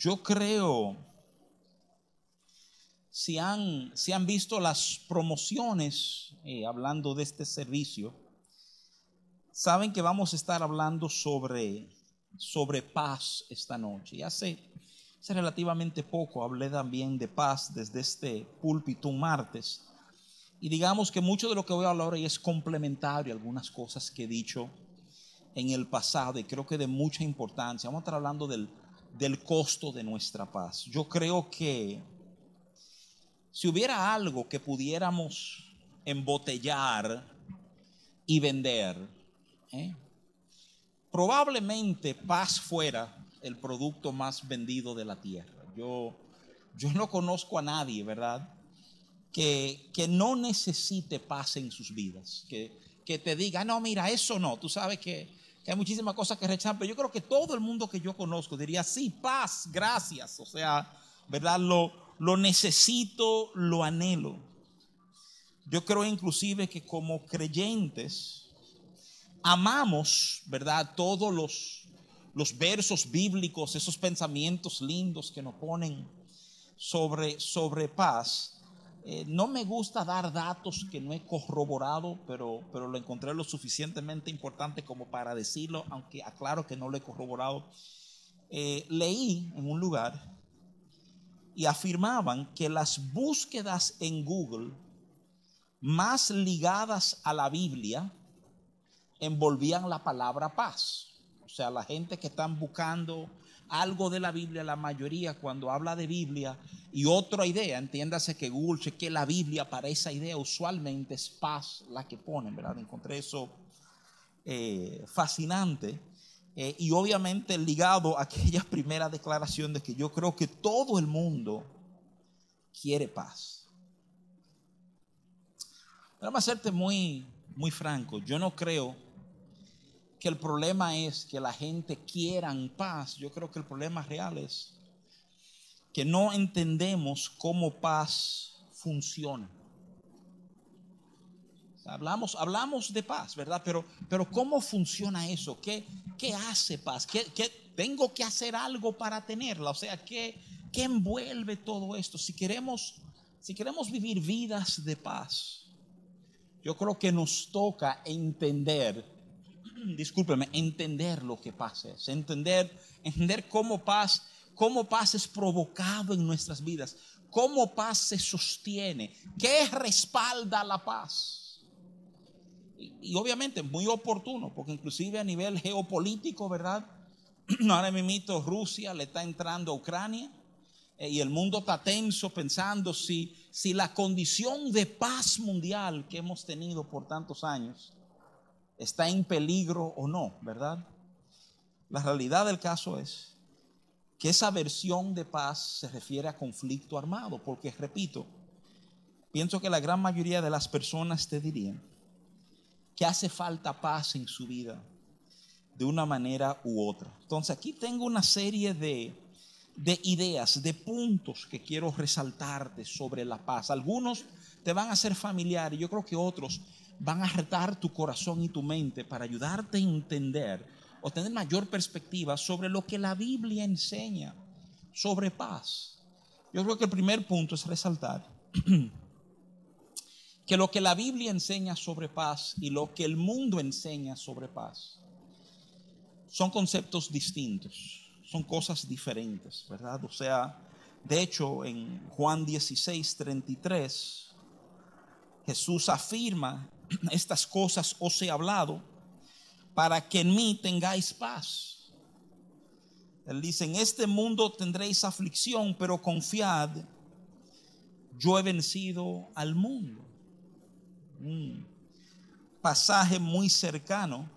yo creo, si han, si han visto las promociones, eh, hablando de este servicio, saben que vamos a estar hablando sobre, sobre paz esta noche. Y hace, hace relativamente poco hablé también de paz desde este púlpito un martes. Y digamos que mucho de lo que voy a hablar hoy es complementario a algunas cosas que he dicho en el pasado y creo que de mucha importancia. Vamos a estar hablando del, del costo de nuestra paz. Yo creo que si hubiera algo que pudiéramos embotellar y vender, ¿eh? probablemente paz fuera el producto más vendido de la tierra. Yo, yo no conozco a nadie, ¿verdad? Que, que no necesite paz en sus vidas. Que, que te diga, no, mira, eso no. Tú sabes que que hay muchísimas cosas que rechazan, pero yo creo que todo el mundo que yo conozco diría, sí, paz, gracias, o sea, ¿verdad? Lo, lo necesito, lo anhelo. Yo creo inclusive que como creyentes amamos, ¿verdad? Todos los, los versos bíblicos, esos pensamientos lindos que nos ponen sobre, sobre paz. Eh, no me gusta dar datos que no he corroborado, pero, pero lo encontré lo suficientemente importante como para decirlo, aunque aclaro que no lo he corroborado. Eh, leí en un lugar y afirmaban que las búsquedas en Google más ligadas a la Biblia envolvían la palabra paz. O sea, la gente que están buscando algo de la Biblia, la mayoría cuando habla de Biblia y otra idea, entiéndase que Google que la Biblia para esa idea usualmente es paz la que ponen, ¿verdad? Encontré eso eh, fascinante eh, y obviamente ligado a aquella primera declaración de que yo creo que todo el mundo quiere paz. Vamos a hacerte muy, muy franco, yo no creo que el problema es que la gente quiera paz. Yo creo que el problema real es que no entendemos cómo paz funciona. Hablamos, hablamos de paz, ¿verdad? Pero, pero ¿cómo funciona eso? ¿Qué, qué hace paz? ¿Qué, tengo que hacer algo para tenerla? O sea, ¿qué, ¿qué envuelve todo esto? Si queremos, si queremos vivir vidas de paz, yo creo que nos toca entender discúlpeme, entender lo que pasa, entender, entender cómo paz, cómo paz es provocado en nuestras vidas, cómo paz se sostiene, qué respalda la paz. Y, obviamente muy oportuno, porque inclusive a nivel geopolítico, ¿verdad? Ahora mismo Rusia le está entrando a Ucrania eh, y el mundo está tenso pensando si, si la condición de paz mundial que hemos tenido por tantos años está en peligro o no, ¿verdad? La realidad del caso es que esa versión de paz se refiere a conflicto armado, porque repito, pienso que la gran mayoría de las personas te dirían que hace falta paz en su vida de una manera u otra. Entonces aquí tengo una serie de, de ideas, de puntos que quiero resaltarte sobre la paz. Algunos te van a ser familiares, yo creo que otros van a retar tu corazón y tu mente para ayudarte a entender o tener mayor perspectiva sobre lo que la Biblia enseña sobre paz. Yo creo que el primer punto es resaltar que lo que la Biblia enseña sobre paz y lo que el mundo enseña sobre paz son conceptos distintos, son cosas diferentes, ¿verdad? O sea, de hecho, en Juan 16, 33, Jesús afirma estas cosas os he hablado para que en mí tengáis paz. Él dice, en este mundo tendréis aflicción, pero confiad, yo he vencido al mundo. Un pasaje muy cercano.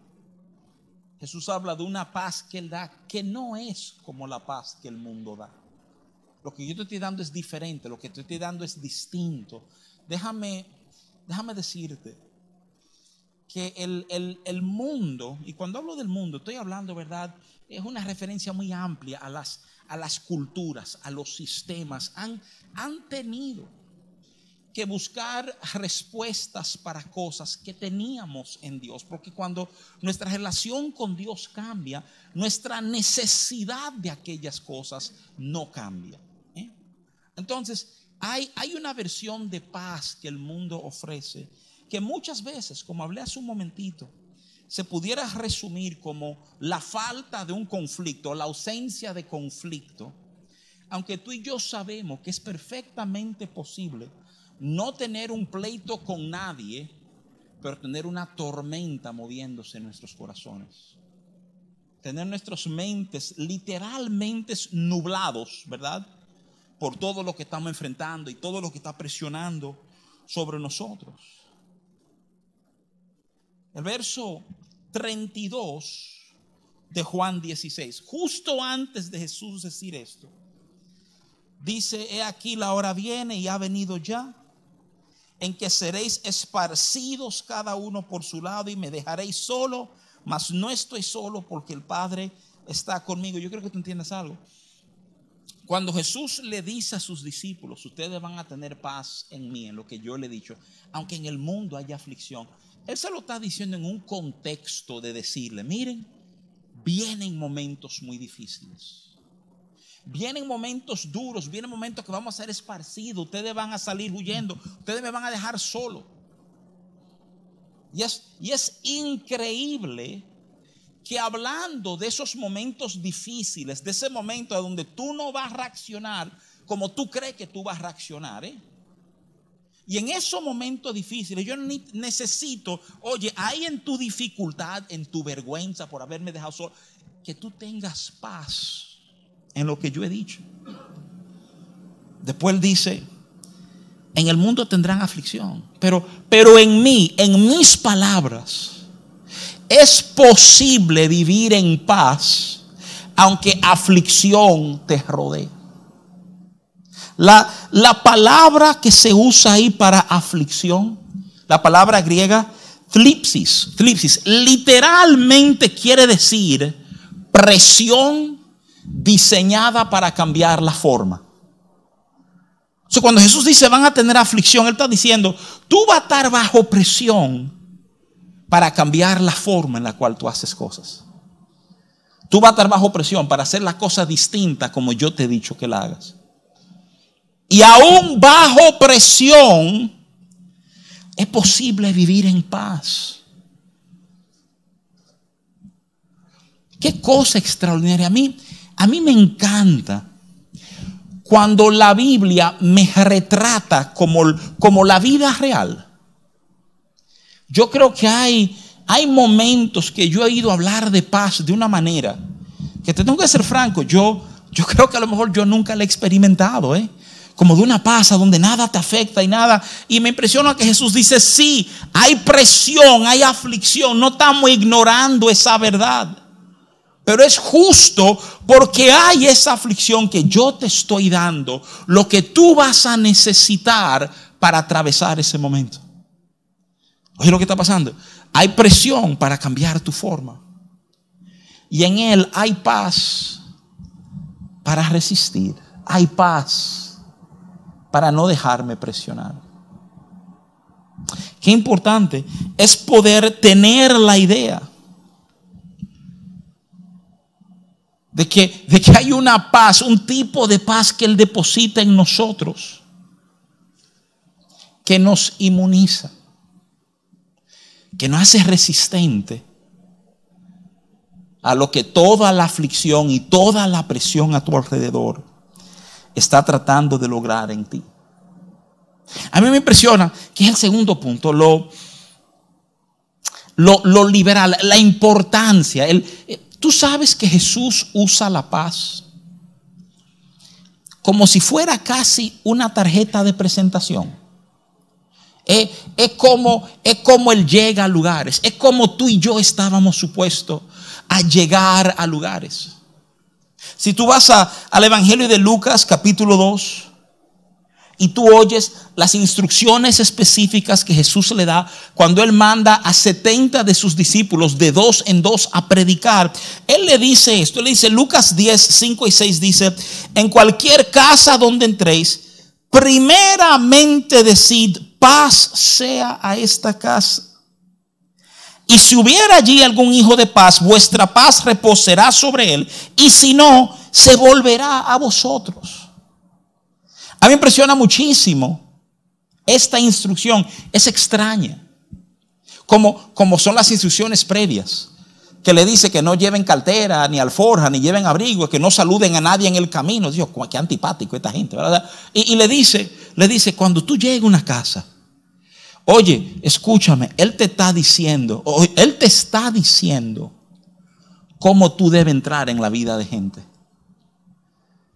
Jesús habla de una paz que Él da, que no es como la paz que el mundo da. Lo que yo te estoy dando es diferente, lo que te estoy dando es distinto. Déjame, déjame decirte, que el, mundo, y cuando hablo del mundo, estoy hablando, ¿verdad? Es una referencia muy amplia a las, a las culturas, a los sistemas. Han, han tenido que buscar respuestas para cosas que teníamos en Dios, porque cuando nuestra relación con Dios cambia, nuestra necesidad de aquellas cosas no cambia. ¿eh? Entonces, hay, hay una versión de paz que el mundo ofrece que muchas veces, como hablé hace un momentito, se pudiera resumir como la falta de un conflicto, la ausencia de conflicto, aunque tú y yo sabemos que es perfectamente posible no tener un pleito con nadie, pero tener una tormenta moviéndose en nuestros corazones. Tener nuestras mentes literalmente nublados, ¿verdad? Por todo lo que estamos enfrentando y todo lo que está presionando sobre nosotros. El verso 32 de Juan 16, justo antes de Jesús decir esto, dice, he aquí la hora viene y ha venido ya en que seréis esparcidos cada uno por su lado y me dejaréis solo, mas no estoy solo porque el Padre está conmigo. Yo creo que tú entiendes algo. Cuando Jesús le dice a sus discípulos, ustedes van a tener paz en mí, en lo que yo le he dicho, aunque en el mundo haya aflicción, Él se lo está diciendo en un contexto de decirle, miren, vienen momentos muy difíciles. Vienen momentos duros, vienen momentos que vamos a ser esparcidos, ustedes van a salir huyendo, ustedes me van a dejar solo. Y es, y es increíble que hablando de esos momentos difíciles, de ese momento donde tú no vas a reaccionar como tú crees que tú vas a reaccionar, ¿eh? Y en esos momentos difíciles yo necesito, oye, hay en tu dificultad, en tu vergüenza por haberme dejado solo, que tú tengas paz en lo que yo he dicho. Después dice, en el mundo tendrán aflicción, pero, pero en mí, en mis palabras, es posible vivir en paz aunque aflicción te rodee. La, la palabra que se usa ahí para aflicción, la palabra griega, flipsis, flipsis, literalmente quiere decir presión diseñada para cambiar la forma. O cuando Jesús dice van a tener aflicción, Él está diciendo, tú vas a estar bajo presión para cambiar la forma en la cual tú haces cosas. Tú vas a estar bajo presión para hacer las cosas distintas como yo te he dicho que la hagas. Y aún bajo presión es posible vivir en paz. Qué cosa extraordinaria. A mí, a mí me encanta cuando la Biblia me retrata como, como la vida real. Yo creo que hay, hay momentos que yo he ido a hablar de paz de una manera que te tengo que ser franco, yo, yo creo que a lo mejor yo nunca la he experimentado, ¿eh? Como de una paz donde nada te afecta y nada. Y me impresiona que Jesús dice, sí, hay presión, hay aflicción, no estamos ignorando esa verdad. Pero es justo porque hay esa aflicción que yo te estoy dando, lo que tú vas a necesitar para atravesar ese momento. Oye lo que está pasando. Hay presión para cambiar tu forma. Y en Él hay paz para resistir. Hay paz para no dejarme presionar. Qué importante es poder tener la idea de que, de que hay una paz, un tipo de paz que Él deposita en nosotros, que nos inmuniza, que nos hace resistente a lo que toda la aflicción y toda la presión a tu alrededor está tratando de lograr en ti. A mí me impresiona que es el segundo punto, lo, lo, lo liberal, la importancia, el, Tú sabes que Jesús usa la paz como si fuera casi una tarjeta de presentación. Es, como, es como Él llega a lugares. Es como tú y yo estábamos supuestos a llegar a lugares. Si tú vas al Evangelio de Lucas capítulo 2, y tú oyes las instrucciones específicas que Jesús le da cuando Él manda a 70 de sus discípulos de dos en dos a predicar. Él le dice esto, le dice Lucas 10, 5 y 6 dice, en cualquier casa donde entréis, primeramente decid, paz sea a esta casa. Y si hubiera allí algún hijo de paz, vuestra paz reposará sobre él. Y si no, se volverá a vosotros. A mí me impresiona muchísimo esta instrucción. Es extraña. Como, como son las instrucciones previas que le dice que no lleven cartera, ni alforja, ni lleven abrigo, que no saluden a nadie en el camino. Dios, qué antipático esta gente, ¿verdad? Y, y, le dice, le dice, cuando tú llegues a una casa, oye, escúchame, Él te está diciendo, Él te está diciendo cómo tú debes entrar en la vida de gente.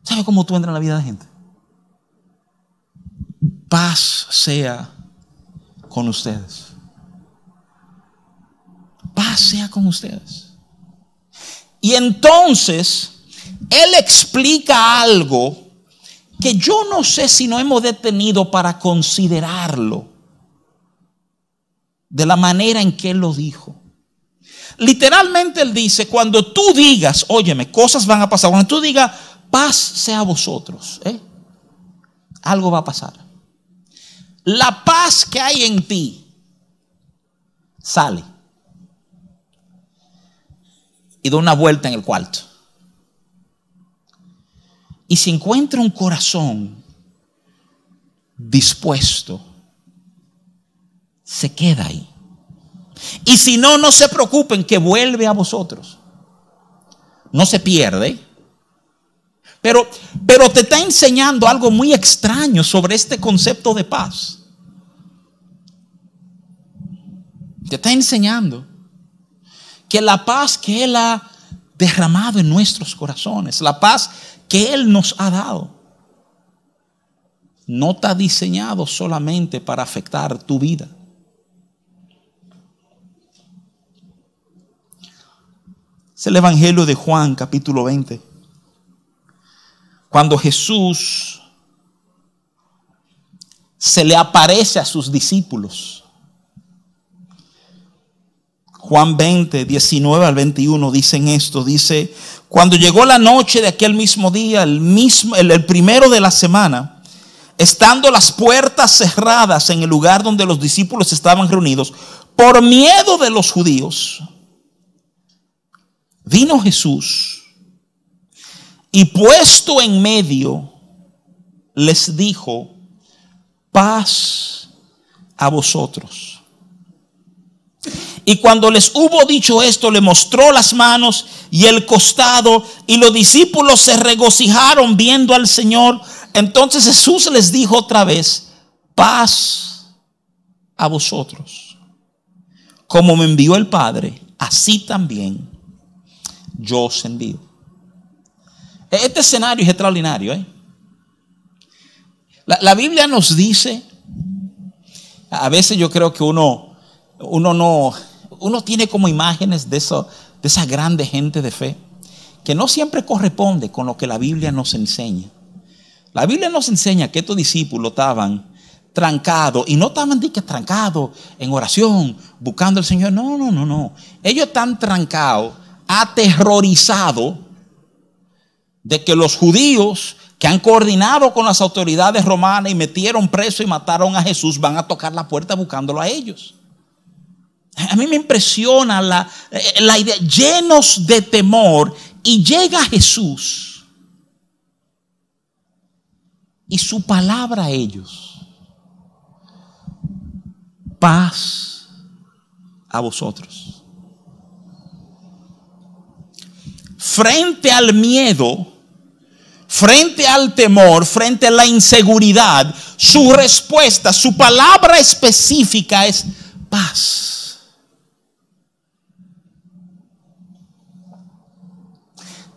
¿Sabe cómo tú entras en la vida de gente? Paz sea con ustedes paz sea con ustedes. Y entonces, Él explica algo que yo no sé si no hemos detenido para considerarlo de la manera en que Él lo dijo. Literalmente Él dice, cuando tú digas, óyeme, cosas van a pasar, cuando tú digas, paz sea a vosotros, ¿eh? algo va a pasar. La paz que hay en ti sale y da una vuelta en el cuarto. Y si encuentra un corazón dispuesto, se queda ahí. Y si no, no se preocupen que vuelve a vosotros. No se pierde. Pero, pero te está enseñando algo muy extraño sobre este concepto de paz. Te está enseñando que la paz que Él ha derramado en nuestros corazones, la paz que Él nos ha dado, no está diseñado solamente para afectar tu vida. Es el Evangelio de Juan capítulo 20. Cuando Jesús se le aparece a sus discípulos Juan 20, 19 al 21 dicen esto. Dice, cuando llegó la noche de aquel mismo día, el, mismo, el, primero de la semana, estando las puertas cerradas en el lugar donde los discípulos estaban reunidos, por miedo de los judíos, vino Jesús y puesto en medio, les dijo, paz a vosotros. Y cuando les hubo dicho esto, le mostró las manos y el costado, y los discípulos se regocijaron viendo al Señor. Entonces Jesús les dijo otra vez, paz a vosotros. Como me envió el Padre, así también yo os envío. Este escenario es extraordinario. ¿eh? La, la Biblia nos dice, a veces yo creo que uno, uno no uno tiene como imágenes de, eso, de esa grande gente de fe que no siempre corresponde con lo que la Biblia nos enseña. La Biblia nos enseña que estos discípulos estaban trancados y no estaban que trancados en oración, buscando al Señor. No, no, no, no. Ellos están trancados, aterrorizados de que los judíos que han coordinado con las autoridades romanas y metieron preso y mataron a Jesús van a tocar la puerta buscándolo a ellos. A mí me impresiona la, eh, la idea, llenos de temor, y llega Jesús y su palabra a ellos, paz a vosotros. Frente al miedo, frente al temor, frente a la inseguridad, su respuesta, su palabra específica es paz.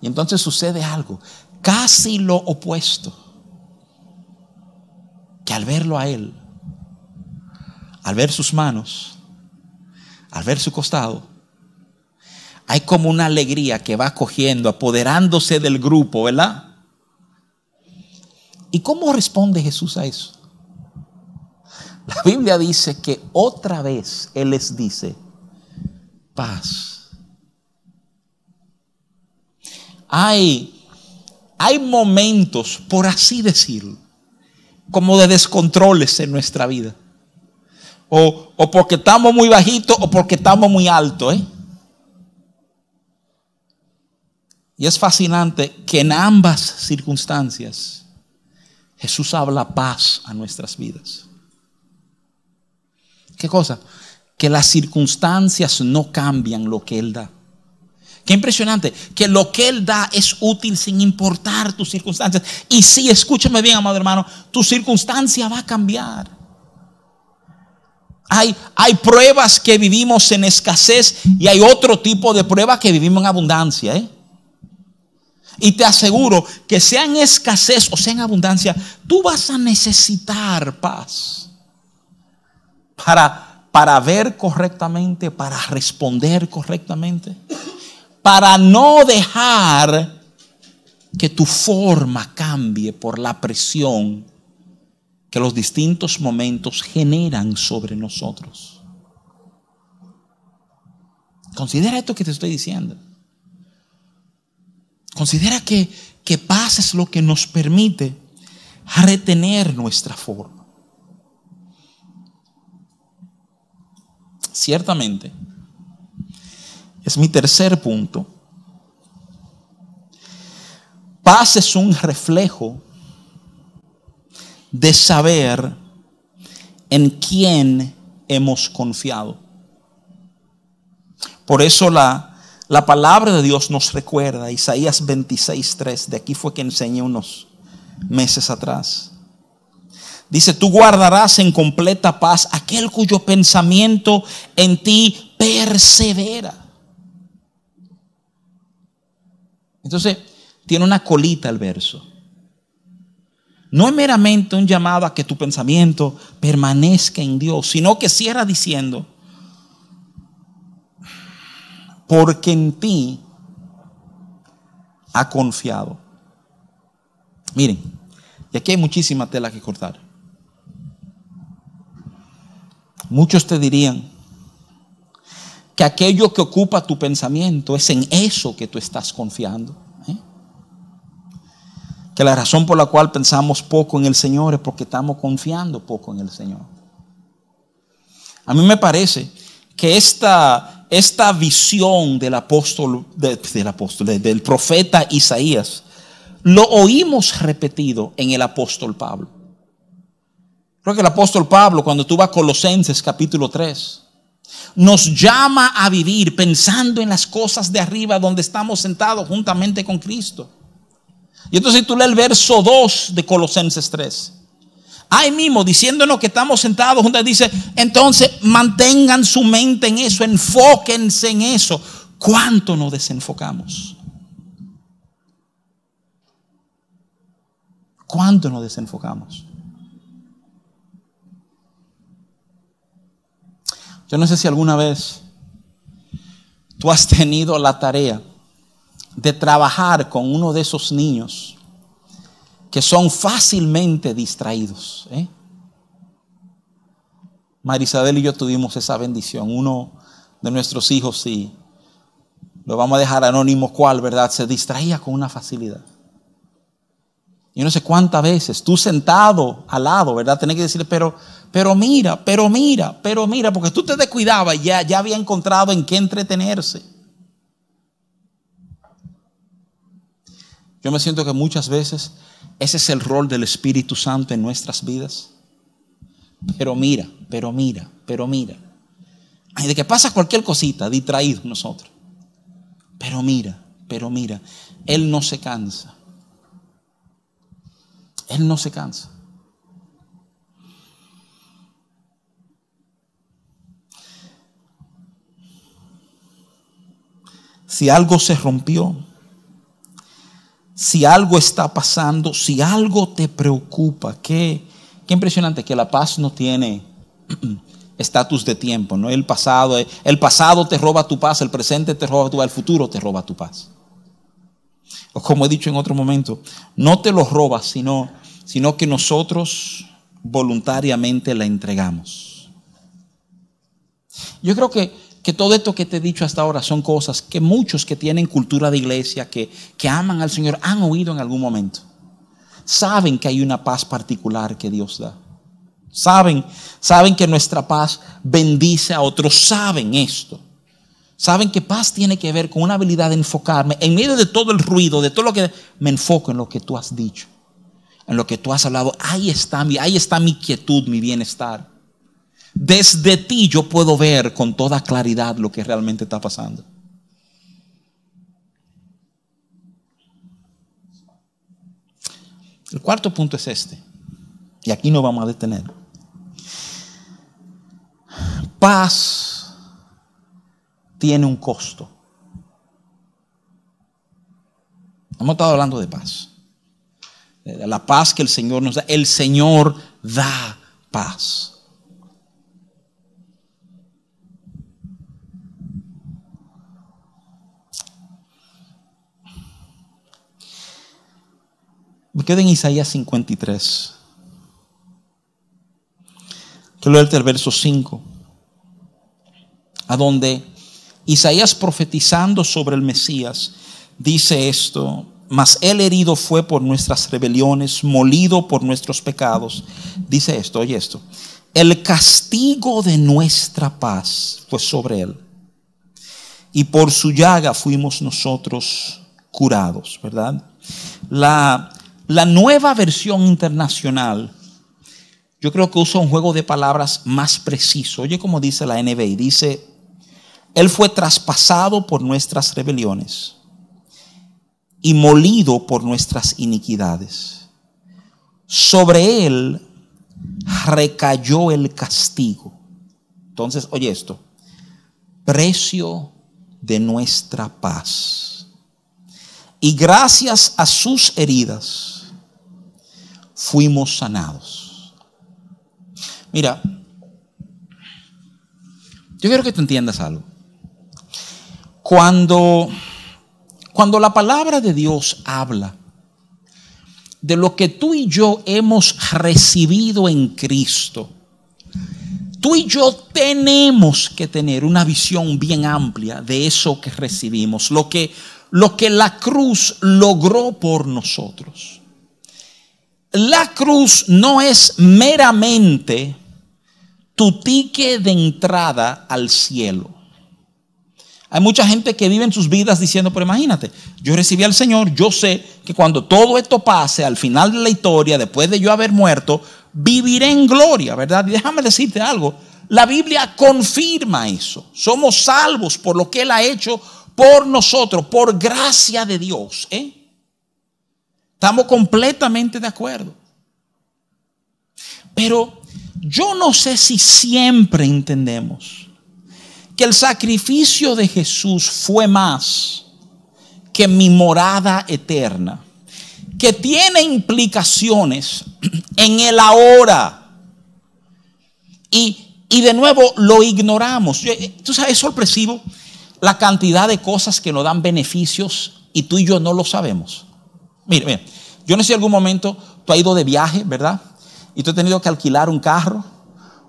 Y entonces sucede algo, casi lo opuesto, que al verlo a Él, al ver sus manos, al ver su costado, hay como una alegría que va cogiendo, apoderándose del grupo, ¿verdad? ¿Y cómo responde Jesús a eso? La Biblia dice que otra vez Él les dice, paz hay, hay momentos, por así decirlo, como de descontroles en nuestra vida. O, o porque estamos muy bajitos o porque estamos muy altos. ¿eh? Y es fascinante que en ambas circunstancias Jesús habla paz a nuestras vidas. ¿Qué cosa? Que las circunstancias no cambian lo que Él da. Qué impresionante, que lo que Él da es útil sin importar tus circunstancias. Y sí, escúchame bien, amado hermano, tu circunstancia va a cambiar. Hay, hay pruebas que vivimos en escasez y hay otro tipo de pruebas que vivimos en abundancia. ¿eh? Y te aseguro que sea en escasez o sea en abundancia, tú vas a necesitar paz para, para ver correctamente, para responder correctamente para no dejar que tu forma cambie por la presión que los distintos momentos generan sobre nosotros. Considera esto que te estoy diciendo. Considera que, que paz es lo que nos permite retener nuestra forma. Ciertamente, es mi tercer punto. Paz es un reflejo de saber en quién hemos confiado. Por eso la, la palabra de Dios nos recuerda, Isaías 26.3, de aquí fue que enseñé unos meses atrás. Dice, tú guardarás en completa paz aquel cuyo pensamiento en ti persevera. Entonces, tiene una colita el verso. No es meramente un llamado a que tu pensamiento permanezca en Dios, sino que cierra diciendo, porque en ti ha confiado. Miren, y aquí hay muchísima tela que cortar. Muchos te dirían que aquello que ocupa tu pensamiento es en eso que tú estás confiando. ¿eh? Que la razón por la cual pensamos poco en el Señor es porque estamos confiando poco en el Señor. A mí me parece que esta, esta visión del apóstol, del, apóstol del profeta Isaías, lo oímos repetido en el apóstol Pablo. Creo que el apóstol Pablo, cuando tú vas a Colosenses capítulo 3, nos llama a vivir pensando en las cosas de arriba donde estamos sentados juntamente con Cristo. Y entonces tú lees el verso 2 de Colosenses 3. Ahí mismo diciéndonos que estamos sentados juntos, dice, entonces mantengan su mente en eso, enfóquense en eso. ¿Cuánto nos desenfocamos? ¿Cuánto nos desenfocamos? Yo no sé si alguna vez tú has tenido la tarea de trabajar con uno de esos niños que son fácilmente distraídos. ¿eh? Marisabel y yo tuvimos esa bendición. Uno de nuestros hijos, sí, lo vamos a dejar anónimo cuál, ¿verdad? Se distraía con una facilidad. Y no sé cuántas veces tú sentado al lado, ¿verdad? Tenés que decirle, pero, pero mira, pero mira, pero mira, porque tú te descuidabas y ya, ya había encontrado en qué entretenerse. Yo me siento que muchas veces ese es el rol del Espíritu Santo en nuestras vidas. Pero mira, pero mira, pero mira. Ay, de que pasa cualquier cosita, distraído nosotros. Pero mira, pero mira, Él no se cansa. Él no se cansa. Si algo se rompió, si algo está pasando, si algo te preocupa, qué, qué impresionante que la paz no tiene estatus de tiempo, no el pasado, el pasado te roba tu paz, el presente te roba tu paz, el futuro te roba tu paz. O como he dicho en otro momento, no te lo robas, sino sino que nosotros voluntariamente la entregamos. Yo creo que, que, todo esto que te he dicho hasta ahora son cosas que muchos que tienen cultura de iglesia, que, que aman al Señor, han oído en algún momento. saben que hay una paz particular que Dios da. Saben, saben que nuestra paz bendice a otros, saben esto. Saben que paz tiene que ver con una habilidad de enfocarme en medio de todo el ruido, de todo lo que me enfoco en lo que tú has dicho, en lo que tú has hablado. Ahí está mi, ahí está mi quietud, mi bienestar. Desde ti yo puedo ver con toda claridad lo que realmente está pasando. El cuarto punto es este. Y aquí nos vamos a detener. Paz tiene un costo. Hemos estado hablando de paz. La paz que el Señor nos da. El Señor da paz. Me quedo en Isaías 53. Quiero leerte el verso 5, a donde Isaías profetizando sobre el Mesías dice esto, mas él herido fue por nuestras rebeliones, molido por nuestros pecados. Dice esto, oye esto, el castigo de nuestra paz fue sobre él. Y por su llaga fuimos nosotros curados, ¿verdad? La, la nueva versión internacional, yo creo que usa un juego de palabras más preciso. Oye como dice la NBI, dice, Él fue traspasado por nuestras rebeliones y molido por nuestras iniquidades. Sobre Él recayó el castigo. Entonces, oye esto, precio de nuestra paz. Y gracias a sus heridas, fuimos sanados. Mira, yo quiero que tú entiendas algo. Cuando, cuando la palabra de Dios habla de lo que tú y yo hemos recibido en Cristo, tú y yo tenemos que tener una visión bien amplia de eso que recibimos, lo que, lo que la cruz logró por nosotros. La cruz no es meramente tu ticket de entrada al cielo. Hay mucha gente que vive en sus vidas diciendo, pero imagínate, yo recibí al Señor, yo sé que cuando todo esto pase, al final de la historia, después de yo haber muerto, viviré en gloria, ¿verdad? Y déjame decirte algo, la Biblia confirma eso. Somos salvos por lo que Él ha hecho por nosotros, por gracia de Dios. ¿eh? Estamos completamente de acuerdo. Pero yo no sé si siempre entendemos que el sacrificio de Jesús fue más que mi morada eterna, que tiene implicaciones en el ahora. Y, y de nuevo lo ignoramos. Tú sabes, es sorpresivo la cantidad de cosas que nos dan beneficios y tú y yo no lo sabemos. Mira, mira, yo no sé si algún momento tú has ido de viaje, ¿verdad? Y tú has tenido que alquilar un carro.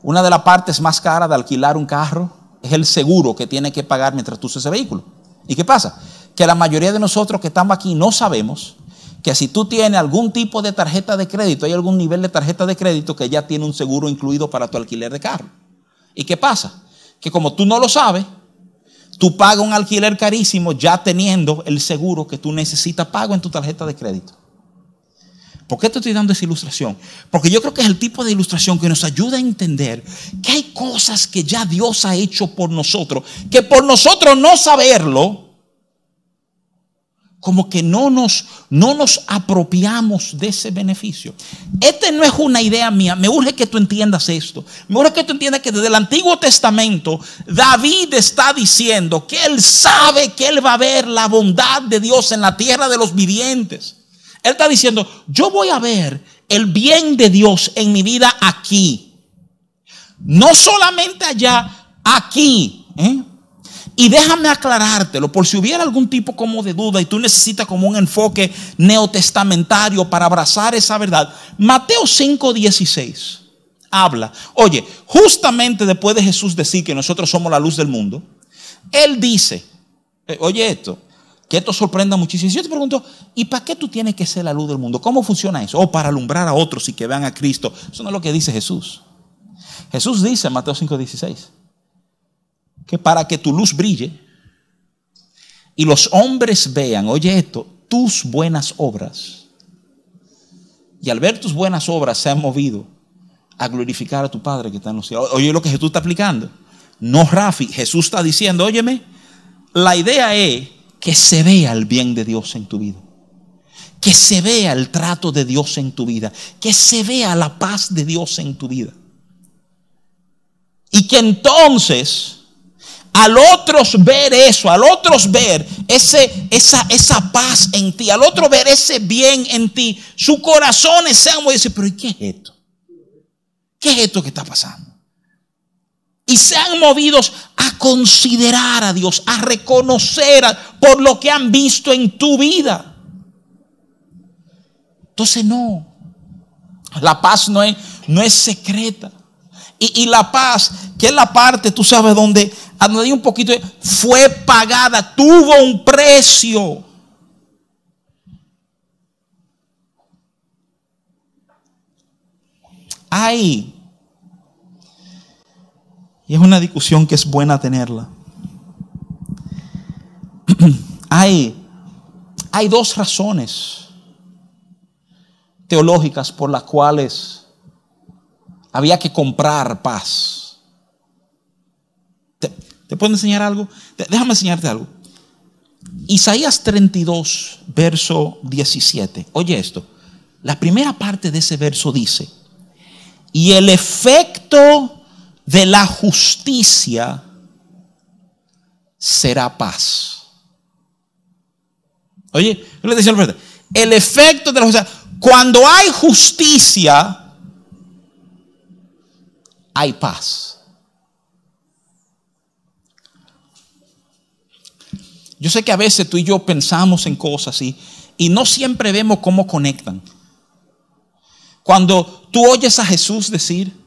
Una de las partes más caras de alquilar un carro es el seguro que tiene que pagar mientras tú usas ese vehículo. ¿Y qué pasa? Que la mayoría de nosotros que estamos aquí no sabemos que si tú tienes algún tipo de tarjeta de crédito, hay algún nivel de tarjeta de crédito que ya tiene un seguro incluido para tu alquiler de carro. ¿Y qué pasa? Que como tú no lo sabes, tú pagas un alquiler carísimo ya teniendo el seguro que tú necesitas pago en tu tarjeta de crédito. ¿Por qué te estoy dando esa ilustración? Porque yo creo que es el tipo de ilustración que nos ayuda a entender que hay cosas que ya Dios ha hecho por nosotros, que por nosotros no saberlo, como que no nos, no nos apropiamos de ese beneficio. Esta no es una idea mía, me urge que tú entiendas esto. Me urge que tú entiendas que desde el Antiguo Testamento David está diciendo que él sabe que él va a ver la bondad de Dios en la tierra de los vivientes. Él está diciendo, yo voy a ver el bien de Dios en mi vida aquí. No solamente allá, aquí. ¿eh? Y déjame aclarártelo, por si hubiera algún tipo como de duda y tú necesitas como un enfoque neotestamentario para abrazar esa verdad. Mateo 5:16 habla. Oye, justamente después de Jesús decir que nosotros somos la luz del mundo, Él dice, eh, oye esto, que esto sorprenda muchísimo. Yo te pregunto, ¿y para qué tú tienes que ser la luz del mundo? ¿Cómo funciona eso? O para alumbrar a otros y que vean a Cristo. Eso no es lo que dice Jesús. Jesús dice en Mateo 5:16 que para que tu luz brille y los hombres vean, oye esto, tus buenas obras. Y al ver tus buenas obras se han movido a glorificar a tu Padre que está en los cielos. Oye lo que Jesús está aplicando. No Rafi, Jesús está diciendo, óyeme, la idea es que se vea el bien de Dios en tu vida. Que se vea el trato de Dios en tu vida. Que se vea la paz de Dios en tu vida. Y que entonces, al otros ver eso, al otros ver ese, esa, esa paz en ti, al otro ver ese bien en ti, su corazón se y dice, pero ¿y qué es esto? ¿Qué es esto que está pasando? y sean movidos a considerar a Dios, a reconocer por lo que han visto en tu vida. Entonces no, la paz no es, no es secreta. Y, la paz, que es la parte, tú sabes, donde, hay un poquito, fue pagada, tuvo un precio. Hay y es una discusión que es buena tenerla. hay, hay dos razones teológicas por las cuales había que comprar paz. ¿Te, te puedo enseñar algo? Déjame enseñarte algo. Isaías 32, verso 17. Oye esto. La primera parte de ese verso dice, y el efecto de la justicia será paz. Oye, yo le decía al el efecto de la justicia, cuando hay justicia, hay paz. Yo sé que a veces tú y yo pensamos en cosas y, y no siempre vemos cómo conectan. Cuando tú oyes a Jesús decir,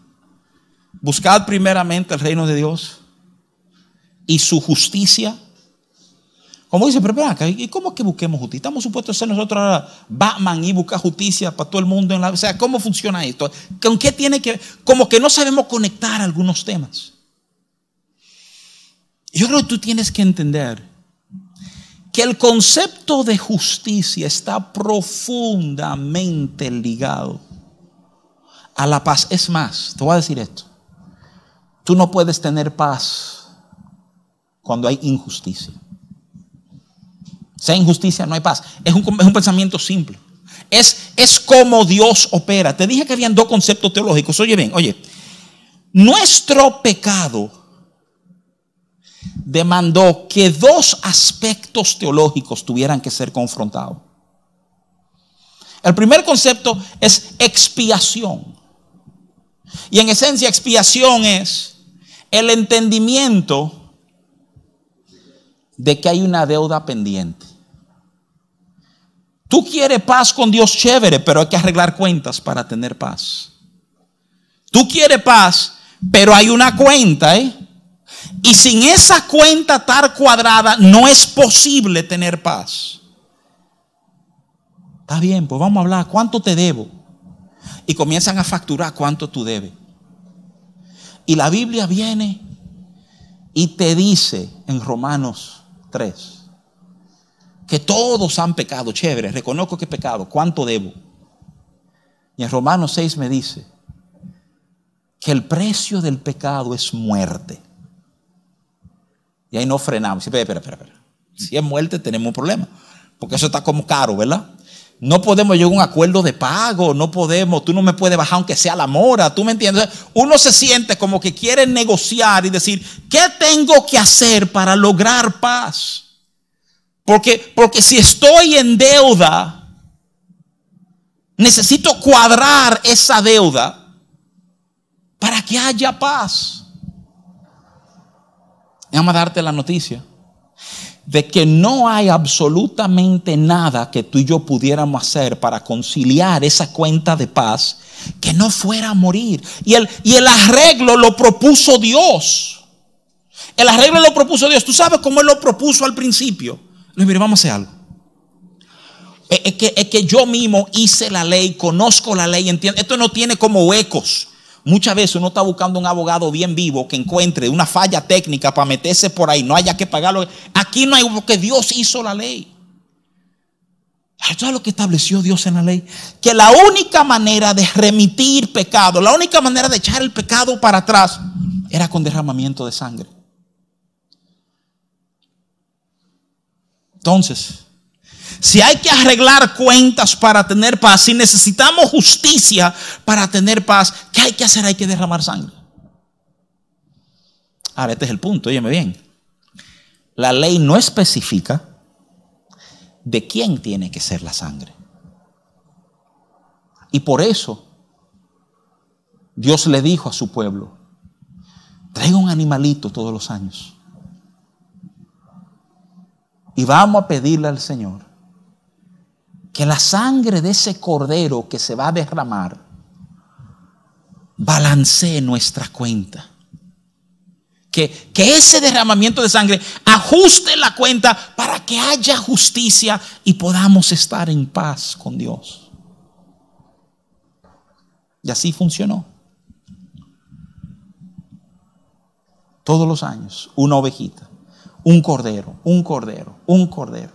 Buscad primeramente el reino de Dios y su justicia. Como dice, pero acá, ¿y cómo que busquemos justicia? Estamos supuestos a ser nosotros ahora Batman y buscar justicia para todo el mundo. En la, o sea, ¿cómo funciona esto? ¿Con qué tiene que Como que no sabemos conectar algunos temas. Yo creo que tú tienes que entender que el concepto de justicia está profundamente ligado a la paz. Es más, te voy a decir esto. Tú no puedes tener paz cuando hay injusticia. Sea injusticia, no hay paz. Es un, pensamiento simple. Es, es como Dios opera. Te dije que habían dos conceptos teológicos. Oye bien, oye, nuestro pecado demandó que dos aspectos teológicos tuvieran que ser confrontados. El primer concepto es expiación. Y en esencia expiación es el entendimiento de que hay una deuda pendiente. Tú quieres paz con Dios chévere, pero hay que arreglar cuentas para tener paz. Tú quieres paz, pero hay una cuenta, ¿eh? Y sin esa cuenta estar cuadrada, no es posible tener paz. Está bien, pues vamos a hablar. ¿Cuánto te debo? Y comienzan a facturar cuánto tú debes. Y la Biblia viene y te dice en Romanos 3 que todos han pecado. Chévere, reconozco que he pecado. ¿Cuánto debo? Y en Romanos 6 me dice que el precio del pecado es muerte. Y ahí no frenamos. Espera, espera, espera. Si es muerte, tenemos un problema. Porque eso está como caro, ¿verdad? No podemos llegar a un acuerdo de pago, no podemos, tú no me puedes bajar aunque sea la mora, tú me entiendes. Uno se siente como que quiere negociar y decir, ¿qué tengo que hacer para lograr paz? Porque, porque si estoy en deuda, necesito cuadrar esa deuda para que haya paz. Vamos a darte la noticia de que no hay absolutamente nada que tú y yo pudiéramos hacer para conciliar esa cuenta de paz que no fuera a morir. Y el, y el arreglo lo propuso Dios. El arreglo lo propuso Dios. Tú sabes cómo Él lo propuso al principio. mire, vamos a hacer algo. Es que, es que yo mismo hice la ley, conozco la ley, entiendo. Esto no tiene como huecos. Muchas veces uno está buscando un abogado bien vivo que encuentre una falla técnica para meterse por ahí, no haya que pagarlo. Aquí no hay, porque Dios hizo la ley. Esto es lo que estableció Dios en la ley. Que la única manera de remitir pecado, la única manera de echar el pecado para atrás, era con derramamiento de sangre. Entonces, si hay que arreglar cuentas para tener paz, si necesitamos justicia para tener paz, ¿qué hay que hacer? Hay que derramar sangre. Ahora, este es el punto, óyeme bien. La ley no especifica de quién tiene que ser la sangre. Y por eso Dios le dijo a su pueblo, traiga un animalito todos los años. Y vamos a pedirle al Señor que la sangre de ese cordero que se va a derramar balancee nuestra cuenta. Que, que, ese derramamiento de sangre ajuste la cuenta para que haya justicia y podamos estar en paz con Dios. Y así funcionó. Todos los años, una ovejita, un cordero, un cordero, un cordero.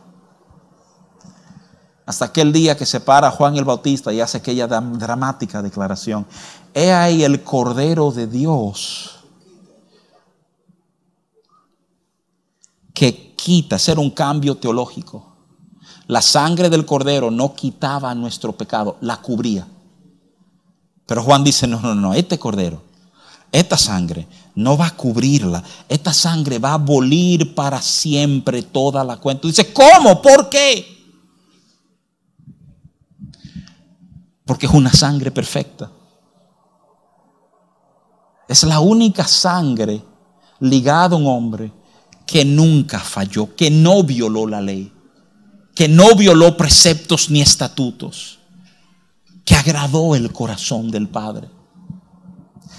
Hasta aquel día que se para Juan el Bautista y hace aquella dramática declaración. He ahí el Cordero de Dios que quita, ser un cambio teológico. La sangre del Cordero no quitaba nuestro pecado, la cubría. Pero Juan dice, no, no, no, este Cordero, esta sangre no va a cubrirla. Esta sangre va a abolir para siempre toda la cuenta. Dice, ¿cómo? ¿Por qué? Porque es una sangre perfecta. Es la única sangre ligada a un hombre que nunca falló, que no violó la ley, que no violó preceptos ni estatutos, que agradó el corazón del Padre.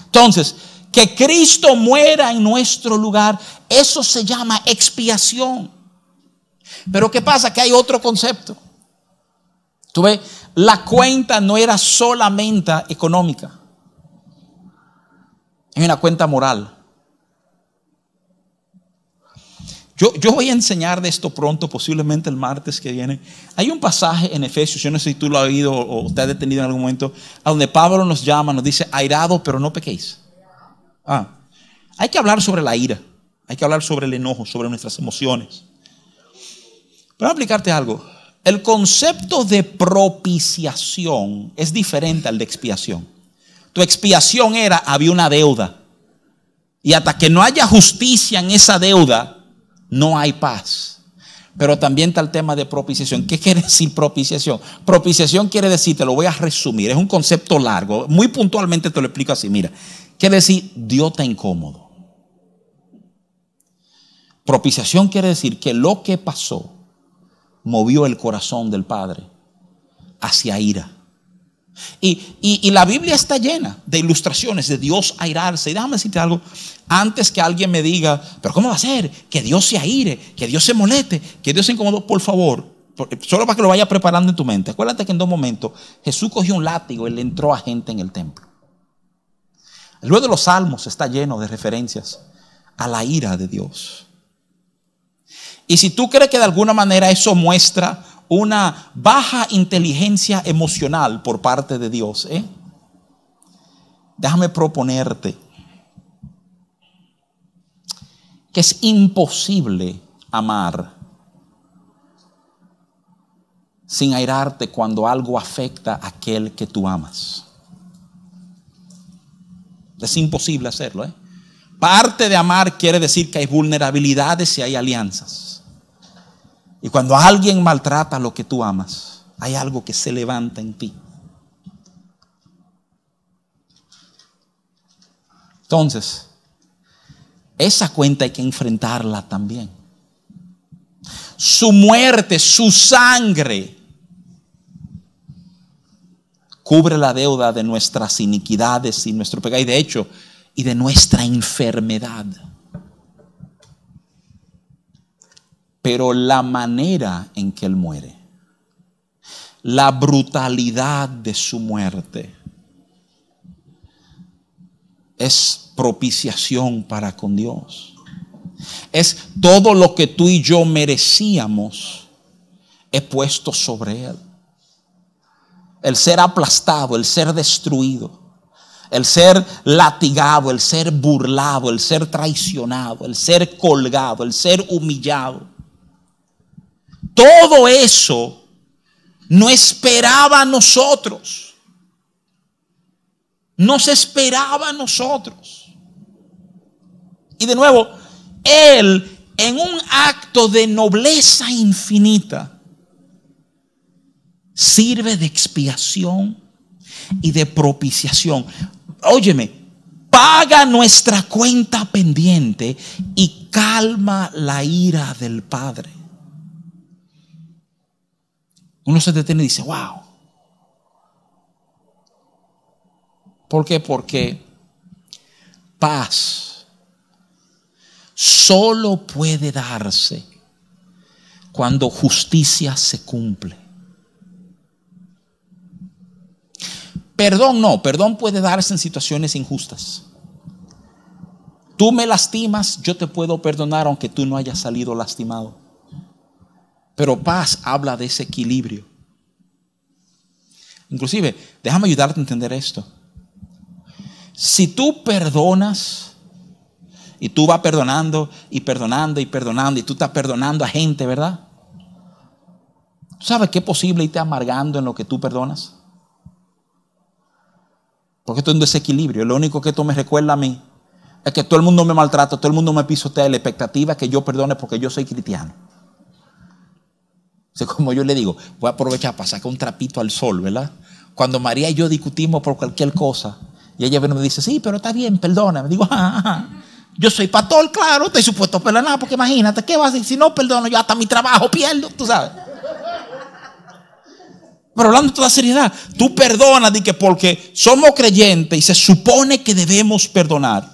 Entonces, que Cristo muera en nuestro lugar, eso se llama expiación. Pero ¿qué pasa? Que hay otro concepto. Tú ves, la cuenta no era solamente económica, es una cuenta moral. Yo, yo, voy a enseñar de esto pronto, posiblemente el martes que viene. Hay un pasaje en Efesios, yo no sé si tú lo has oído o te has detenido en algún momento, a donde Pablo nos llama, nos dice, airado, pero no pequéis. Ah, hay que hablar sobre la ira, hay que hablar sobre el enojo, sobre nuestras emociones. Pero voy a explicarte algo. El concepto de propiciación es diferente al de expiación. Tu expiación era, había una deuda. Y hasta que no haya justicia en esa deuda, no hay paz. Pero también está el tema de propiciación. ¿Qué quiere decir propiciación? Propiciación quiere decir, te lo voy a resumir, es un concepto largo. Muy puntualmente te lo explico así. Mira, quiere decir, Dios está incómodo. Propiciación quiere decir que lo que pasó movió el corazón del Padre hacia ira. Y, la Biblia está llena de ilustraciones de Dios airarse. Y déjame decirte algo, antes que alguien me diga, pero ¿cómo va a ser? Que Dios se aire, que Dios se moleste, que Dios se incomodó, por favor, solo para que lo vaya preparando en tu mente. Acuérdate que en dos momentos Jesús cogió un látigo y le entró a gente en el templo. Luego de los salmos está lleno de referencias a la ira de Dios. Y si tú crees que de alguna manera eso muestra una baja inteligencia emocional por parte de Dios, ¿eh? déjame proponerte que es imposible amar sin airarte cuando algo afecta a aquel que tú amas. Es imposible hacerlo. ¿eh? Parte de amar quiere decir que hay vulnerabilidades y hay alianzas. Y cuando alguien maltrata lo que tú amas, hay algo que se levanta en ti. Entonces, esa cuenta hay que enfrentarla también. Su muerte, su sangre, cubre la deuda de nuestras iniquidades y nuestro pecado, y de hecho, y de nuestra enfermedad. Pero la manera en que Él muere, la brutalidad de su muerte, es propiciación para con Dios. Es todo lo que tú y yo merecíamos, he puesto sobre Él. El ser aplastado, el ser destruido, el ser latigado, el ser burlado, el ser traicionado, el ser colgado, el ser humillado. Todo eso no esperaba a nosotros. Nos esperaba a nosotros. Y de nuevo, Él en un acto de nobleza infinita sirve de expiación y de propiciación. Óyeme, paga nuestra cuenta pendiente y calma la ira del Padre. Uno se detiene y dice, wow. ¿Por qué? Porque paz solo puede darse cuando justicia se cumple. Perdón no, perdón puede darse en situaciones injustas. Tú me lastimas, yo te puedo perdonar aunque tú no hayas salido lastimado. Pero paz habla de ese equilibrio. Inclusive, déjame ayudarte a entender esto. Si tú perdonas y tú vas perdonando y perdonando y perdonando y tú estás perdonando a gente, ¿verdad? ¿Sabes qué es posible irte amargando en lo que tú perdonas? Porque esto es un desequilibrio. Lo único que esto me recuerda a mí es que todo el mundo me maltrata, todo el mundo me pisotea. La expectativa es que yo perdone porque yo soy cristiano. Como yo le digo, voy a aprovechar para sacar un trapito al sol, ¿verdad? Cuando María y yo discutimos por cualquier cosa, y ella me dice, sí, pero está bien, perdona. Me digo, ajá, Yo soy pastor, claro, estoy supuesto a perdonar, porque imagínate, ¿qué va a decir? Si no perdono, yo hasta mi trabajo pierdo, tú sabes. Pero hablando de toda seriedad, tú perdonas que porque somos creyentes y se supone que debemos perdonar.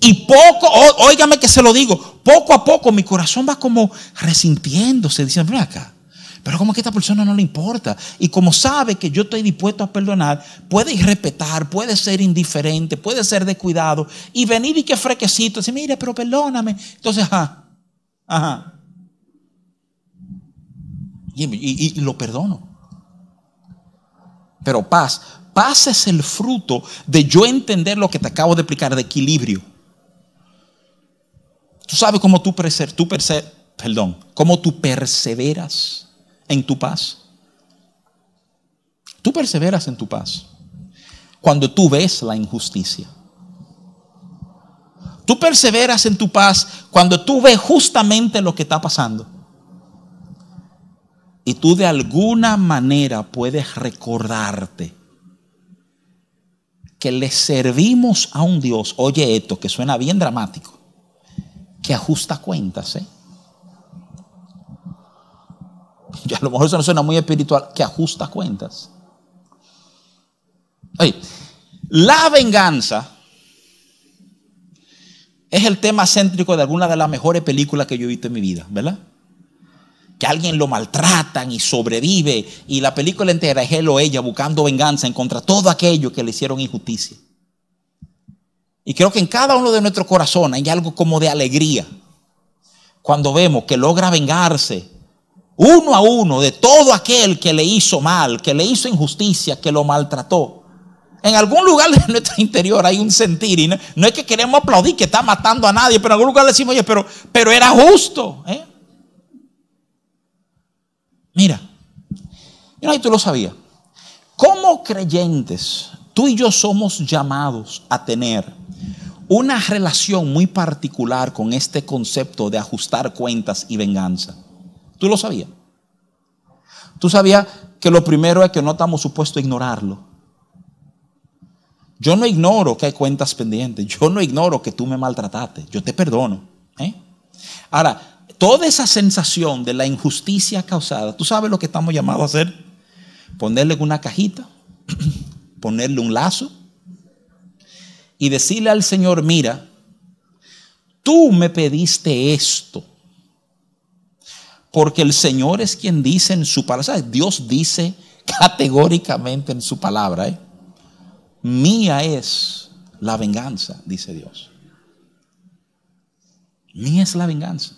Y poco, óigame que se lo digo, poco a poco mi corazón va como resintiéndose, diciendo, ven acá. Pero como que a esta persona no le importa. Y como sabe que yo estoy dispuesto a perdonar, puede irrespetar, puede ser indiferente, puede ser descuidado. Y venir y que frequecito, decir, mire, pero perdóname. Entonces, ajá, ajá. y lo perdono. Pero paz, paz es el fruto de yo entender lo que te acabo de explicar, de equilibrio. Tú sabes cómo tú, tú perdón, cómo tú perseveras en tu paz. Tú perseveras en tu paz cuando tú ves la injusticia. Tú perseveras en tu paz cuando tú ves justamente lo que está pasando y tú de alguna manera puedes recordarte que le servimos a un Dios, oye esto, que suena bien dramático, que ajusta cuentas, ¿eh? Y a lo mejor eso no suena muy espiritual, que ajusta cuentas. Oye, la venganza es el tema céntrico de alguna de las mejores películas que yo he visto en mi vida, ¿verdad? que alguien lo maltratan y sobrevive y la película entera es él o ella buscando venganza en contra de todo aquello que le hicieron injusticia. Y creo que en cada uno de nuestros corazones hay algo como de alegría cuando vemos que logra vengarse uno a uno de todo aquel que le hizo mal, que le hizo injusticia, que lo maltrató. En algún lugar de nuestro interior hay un sentir, y no, es que queremos aplaudir que está matando a nadie, pero en algún lugar decimos, oye, pero, era justo. ¿eh? Mira, y no, tú lo sabías. Como creyentes, tú y yo somos llamados a tener una relación muy particular con este concepto de ajustar cuentas y venganza. ¿Tú lo sabías? Tú sabías que lo primero es que no estamos supuestos a ignorarlo. Yo no ignoro que hay cuentas pendientes. Yo no ignoro que tú me maltrataste. Yo te perdono. ¿eh? Ahora, toda esa sensación de la injusticia causada, ¿tú sabes lo que estamos llamados a hacer? Ponerle una cajita, ponerle un lazo y decirle al Señor, mira, tú me pediste esto. Porque el Señor es quien dice en su palabra, Dios dice categóricamente en su palabra, ¿eh? mía es la venganza, dice Dios. Mía es la venganza.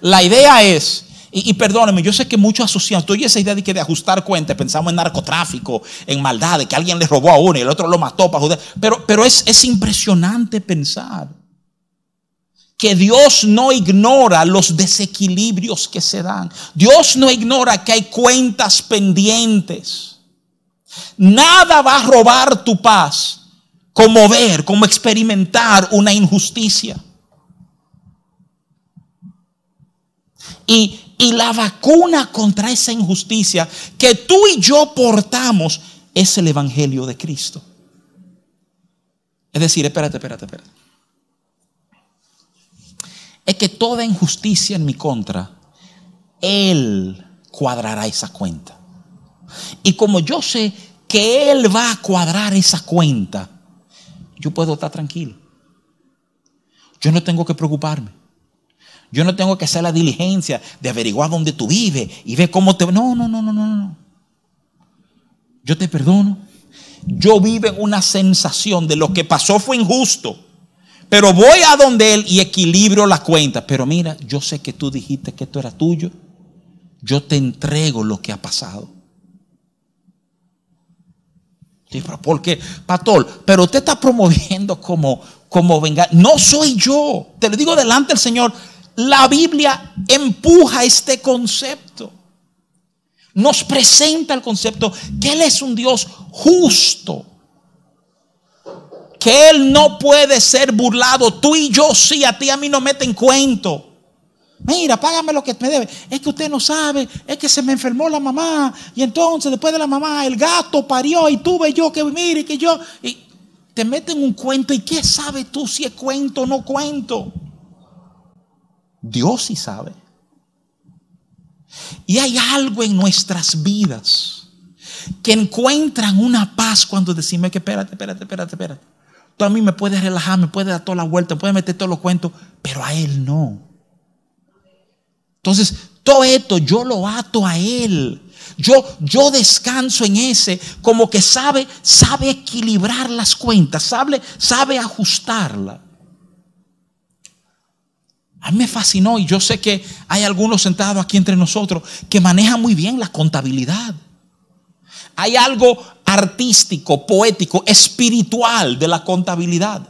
La idea es, y, perdóneme, yo sé que muchos asociamos, estoy esa idea de que de ajustar cuentas, pensamos en narcotráfico, en maldad, de que alguien le robó a uno y el otro lo mató para. Pero, pero es, es impresionante pensar que Dios no ignora los desequilibrios que se dan. Dios no ignora que hay cuentas pendientes. Nada va a robar tu paz como ver, como experimentar una injusticia. Y, y la vacuna contra esa injusticia que tú y yo portamos es el Evangelio de Cristo. Es decir, espérate, espérate, espérate es que toda injusticia en mi contra, Él cuadrará esa cuenta. Y como yo sé que Él va a cuadrar esa cuenta, yo puedo estar tranquilo. Yo no tengo que preocuparme. Yo no tengo que hacer la diligencia de averiguar dónde tú vives y ver cómo te... No, no, no, no, no, no. Yo te perdono. Yo vivo en una sensación de lo que pasó fue injusto. Pero voy a donde Él y equilibro la cuenta. Pero mira, yo sé que tú dijiste que esto era tuyo. Yo te entrego lo que ha pasado. Porque, pastor, pero usted está promoviendo como, como venga. No soy yo. Te lo digo delante del Señor. La Biblia empuja este concepto. Nos presenta el concepto que Él es un Dios justo que Él no puede ser burlado. Tú y yo sí, a ti a mí no meten cuento. Mira, págame lo que me debe. Es que usted no sabe, es que se me enfermó la mamá. Y entonces, después de la mamá, el gato parió y tuve yo que, mire, que yo. Te meten un cuento. ¿Y qué sabes tú si es cuento o no cuento? Dios sí sabe. Y hay algo en nuestras vidas que encuentran una paz cuando decimos que espérate, espérate, espérate, espérate. Tú a mí me puedes relajar, me puedes dar toda la vuelta, me puedes meter todos los cuentos, pero a Él no. Entonces, todo esto yo lo ato a Él. Yo, yo descanso en ese, como que sabe, sabe equilibrar las cuentas, sabe, sabe ajustarla. A mí me fascinó y yo sé que hay algunos sentados aquí entre nosotros que manejan muy bien la contabilidad. Hay algo artístico, poético, espiritual de la contabilidad.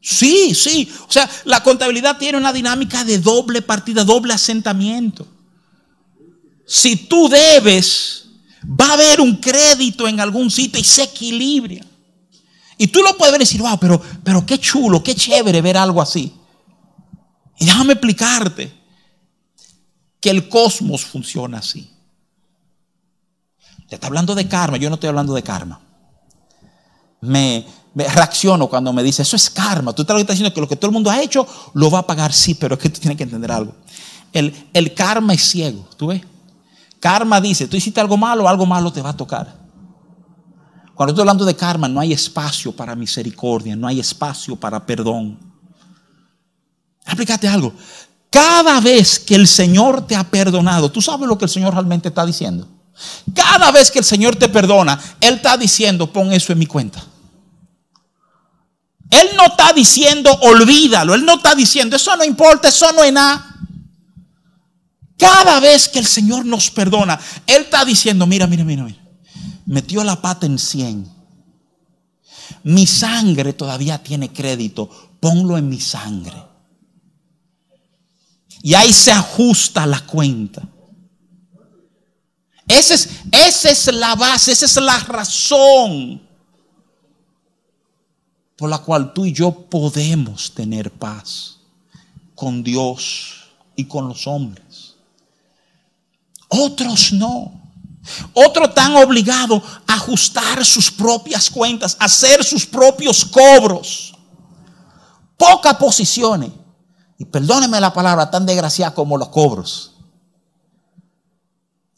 Sí, sí. O sea, la contabilidad tiene una dinámica de doble partida, doble asentamiento. Si tú debes, va a haber un crédito en algún sitio y se equilibra. Y tú lo puedes ver y decir, wow, pero, pero qué chulo, qué chévere ver algo así. Y déjame explicarte que el cosmos funciona así. Te está hablando de karma, yo no estoy hablando de karma. Me, reacciono cuando me dice, eso es karma. Tú estás diciendo que lo que todo el mundo ha hecho lo va a pagar, sí, pero es que tú tienes que entender algo. El, karma es ciego, ¿tú ves? Karma dice, tú hiciste algo malo, algo malo te va a tocar. Cuando estoy hablando de karma, no hay espacio para misericordia, no hay espacio para perdón. Explícate algo. Cada vez que el Señor te ha perdonado, ¿tú sabes lo que el Señor realmente está diciendo? Cada vez que el Señor te perdona, Él está diciendo, pon eso en mi cuenta. Él no está diciendo, olvídalo. Él no está diciendo, eso no importa, eso no es nada. Cada vez que el Señor nos perdona, Él está diciendo, mira, mira, mira, mira. Metió la pata en 100. Mi sangre todavía tiene crédito. Ponlo en mi sangre. Y ahí se ajusta la cuenta. Esa es, esa es la base, esa es la razón por la cual tú y yo podemos tener paz con Dios y con los hombres. Otros no. Otros están obligados a ajustar sus propias cuentas, a hacer sus propios cobros. Pocas posiciones. Y perdóneme la palabra tan desgraciada como los cobros.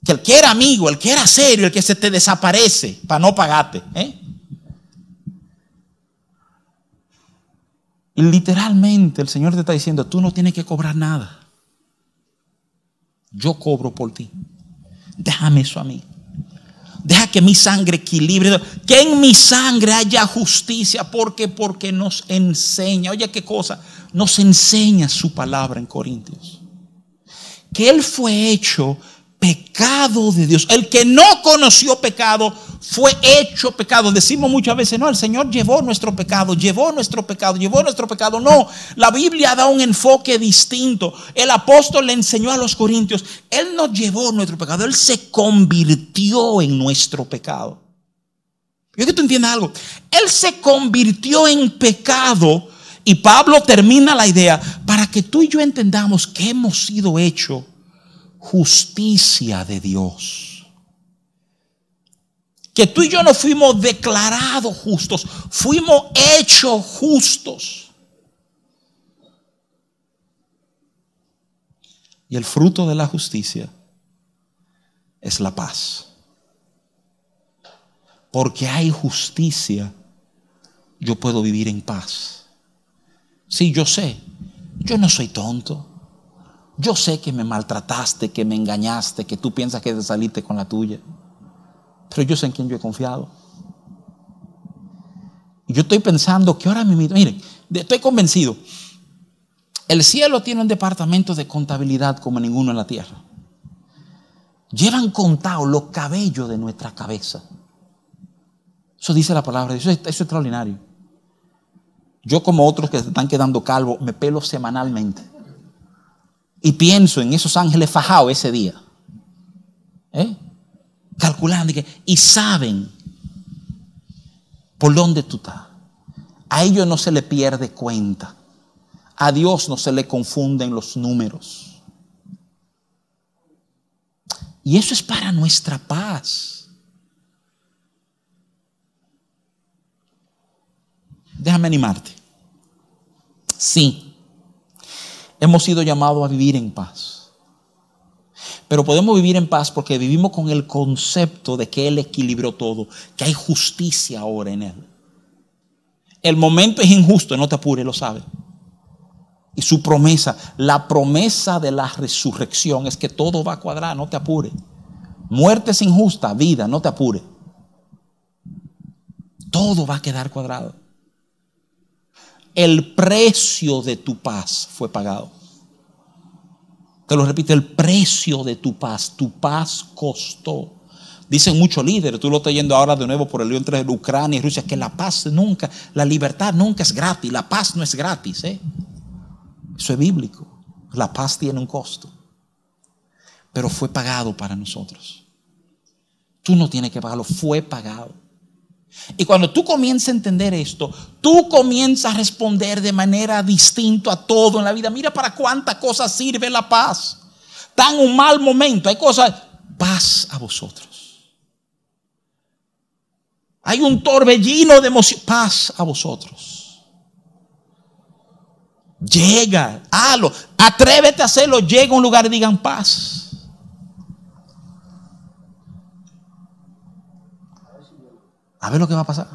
Que el que era amigo, el que era serio, el que se te desaparece para no pagarte. ¿eh? Y literalmente el Señor te está diciendo, tú no tienes que cobrar nada. yo cobro por ti. Déjame eso a mí. Deja que mi sangre equilibre, que en mi sangre haya justicia, porque porque nos enseña. Oye, qué cosa, nos enseña su palabra en Corintios. Que él fue hecho pecado de Dios. El que no conoció pecado fue hecho pecado. Decimos muchas veces, no, el Señor llevó nuestro pecado, llevó nuestro pecado, llevó nuestro pecado. No, la Biblia da un enfoque distinto. El apóstol le enseñó a los corintios, Él no llevó nuestro pecado, Él se convirtió en nuestro pecado. Yo que tú entiendas algo. Él se convirtió en pecado. Y Pablo termina la idea para que tú y yo entendamos que hemos sido hechos justicia de Dios. Que tú y yo no fuimos declarados justos, fuimos hechos justos. Y el fruto de la justicia es la paz. Porque hay justicia, yo puedo vivir en paz. Sí, yo sé, yo no soy tonto. Yo sé que me maltrataste, que me engañaste, que tú piensas que te saliste con la tuya. Pero yo sé en quién yo he confiado. Y yo estoy pensando que ahora mismo, miren, estoy convencido. El cielo tiene un departamento de contabilidad como ninguno en la tierra. Llevan contados los cabellos de nuestra cabeza. Eso dice la palabra, eso es, eso es extraordinario. Yo como otros que se están quedando calvos, me pelo semanalmente. Y pienso en esos ángeles fajados ese día. ¿eh? Calculando y, y saben por dónde tú estás. A ellos no se le pierde cuenta. A Dios no se le confunden los números. Y eso es para nuestra paz. Déjame animarte. Sí, hemos sido llamados a vivir en paz. Pero podemos vivir en paz porque vivimos con el concepto de que Él equilibró todo, que hay justicia ahora en Él. El momento es injusto, no te apures, lo sabe. Y su promesa, la promesa de la resurrección es que todo va a cuadrar, no te apures. Muerte es injusta, vida, no te apures. Todo va a quedar cuadrado el precio de tu paz fue pagado. Te lo repito, el precio de tu paz, tu paz costó. Dicen muchos líderes, tú lo estás yendo ahora de nuevo por el lío entre Ucrania y Rusia, que la paz nunca, la libertad nunca es gratis, la paz no es gratis. ¿eh? Eso es bíblico. La paz tiene un costo, pero fue pagado para nosotros. Tú no tienes que pagarlo, fue pagado. Y cuando tú comienzas a entender esto, tú comienzas a responder de manera distinta a todo en la vida. Mira para cuántas cosas sirve la paz. Tan un mal momento, hay cosas, paz a vosotros. Hay un torbellino de emoción, paz a vosotros. Llega, hazlo, atrévete a hacerlo, llega a un lugar y digan paz. A ver lo que va a pasar.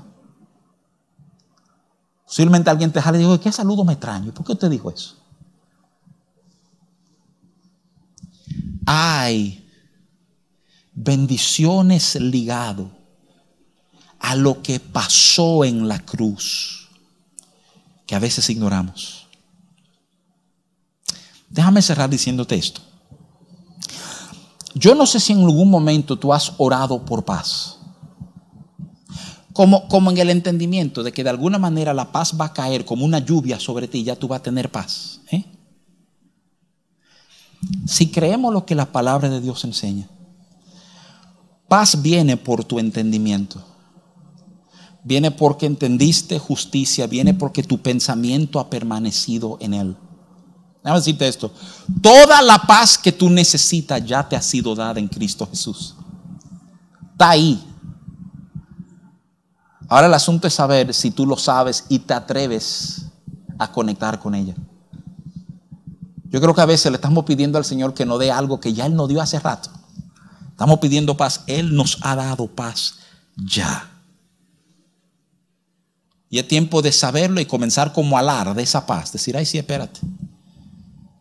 Posiblemente alguien te jale y digo, ¿qué saludo me extraño? ¿Por qué usted dijo eso? Hay bendiciones ligado a lo que pasó en la cruz que a veces ignoramos. Déjame cerrar diciéndote esto. Yo no sé si en algún momento tú has orado por paz como, en el entendimiento de que de alguna manera la paz va a caer como una lluvia sobre ti, ya tú vas a tener paz. ¿eh? Si creemos lo que la palabra de Dios enseña, paz viene por tu entendimiento. Viene porque entendiste justicia, viene porque tu pensamiento ha permanecido en él. Déjame decirte esto. Toda la paz que tú necesitas ya te ha sido dada en Cristo Jesús. Está ahí. Ahora el asunto es saber si tú lo sabes y te atreves a conectar con ella. Yo creo que a veces le estamos pidiendo al Señor que nos dé algo que ya Él nos dio hace rato. Estamos pidiendo paz. Él nos ha dado paz ya. Y es tiempo de saberlo y comenzar como a alar de esa paz. Decir, ay, sí, espérate.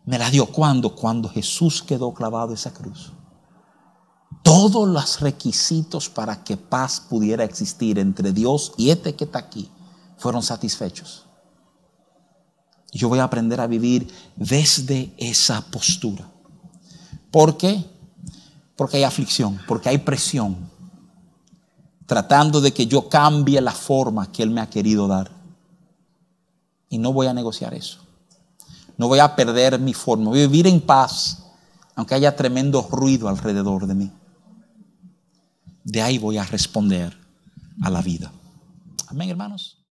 Me la dio cuando, cuando Jesús quedó clavado en esa cruz. Todos los requisitos para que paz pudiera existir entre Dios y este que está aquí fueron satisfechos. Yo voy a aprender a vivir desde esa postura. ¿Por qué? Porque hay aflicción, porque hay presión, tratando de que yo cambie la forma que Él me ha querido dar. Y no voy a negociar eso. No voy a perder mi forma. Voy a vivir en paz, aunque haya tremendo ruido alrededor de mí. De ahí voy a responder a la vida. Amén, hermanos.